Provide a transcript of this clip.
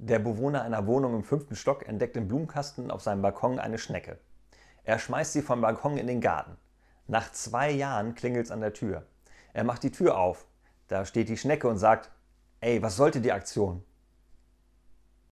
Der Bewohner einer Wohnung im fünften Stock entdeckt im Blumenkasten auf seinem Balkon eine Schnecke. Er schmeißt sie vom Balkon in den Garten. Nach zwei Jahren klingelt es an der Tür. Er macht die Tür auf. Da steht die Schnecke und sagt, ey, was sollte die Aktion?